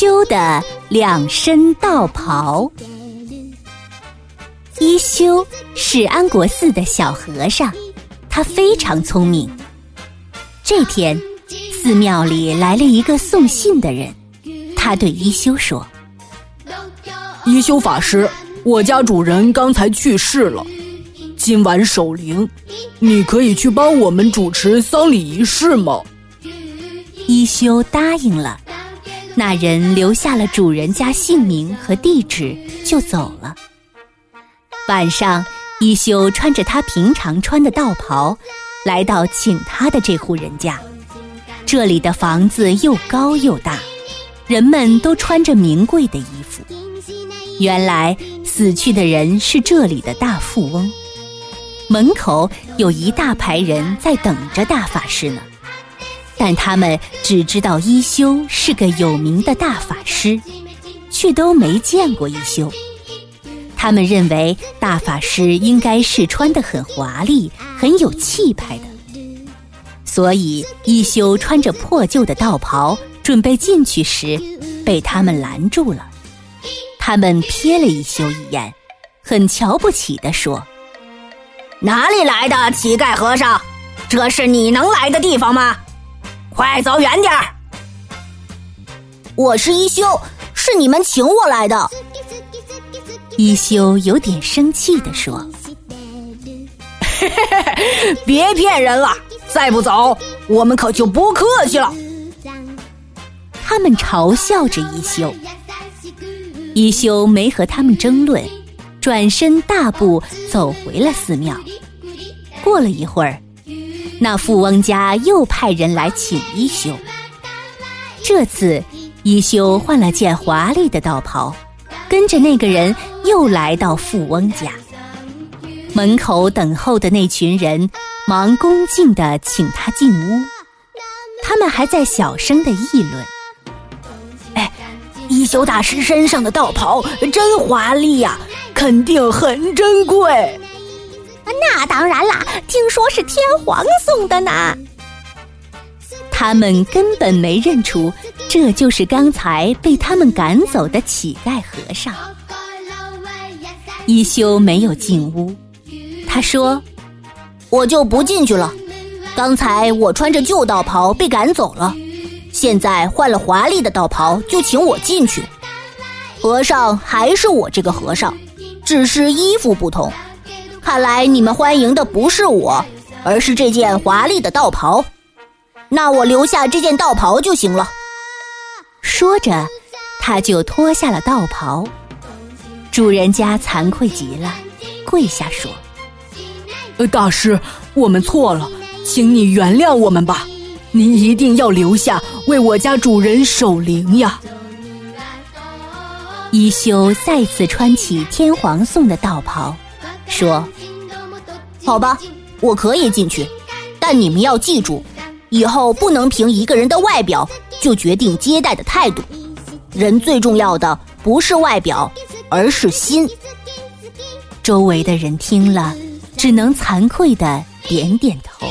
修的两身道袍。一休是安国寺的小和尚，他非常聪明。这天，寺庙里来了一个送信的人，他对一休说：“一休法师，我家主人刚才去世了，今晚守灵，你可以去帮我们主持丧礼仪式吗？”一休答应了。那人留下了主人家姓名和地址，就走了。晚上，一休穿着他平常穿的道袍，来到请他的这户人家。这里的房子又高又大，人们都穿着名贵的衣服。原来死去的人是这里的大富翁。门口有一大排人在等着大法师呢。但他们只知道一休是个有名的大法师，却都没见过一休。他们认为大法师应该是穿得很华丽、很有气派的，所以一休穿着破旧的道袍准备进去时，被他们拦住了。他们瞥了一休一眼，很瞧不起地说：“哪里来的乞丐和尚？这是你能来的地方吗？”快走远点儿！我是一休，是你们请我来的。一休有点生气地说：“ 别骗人了，再不走，我们可就不客气了。”他们嘲笑着一休，一休没和他们争论，转身大步走回了寺庙。过了一会儿。那富翁家又派人来请一休。这次，一休换了件华丽的道袍，跟着那个人又来到富翁家。门口等候的那群人忙恭敬地请他进屋，他们还在小声地议论：“哎，一休大师身上的道袍真华丽呀，肯定很珍贵。”那当然啦，听说是天皇送的呢。他们根本没认出，这就是刚才被他们赶走的乞丐和尚。一休没有进屋，他说：“我就不进去了。刚才我穿着旧道袍被赶走了，现在换了华丽的道袍，就请我进去。和尚还是我这个和尚，只是衣服不同。”看来你们欢迎的不是我，而是这件华丽的道袍。那我留下这件道袍就行了。说着，他就脱下了道袍。主人家惭愧极了，跪下说：“呃，大师，我们错了，请你原谅我们吧。您一定要留下，为我家主人守灵呀。”一休再次穿起天皇送的道袍。说：“好吧，我可以进去，但你们要记住，以后不能凭一个人的外表就决定接待的态度。人最重要的不是外表，而是心。”周围的人听了，只能惭愧的点点头。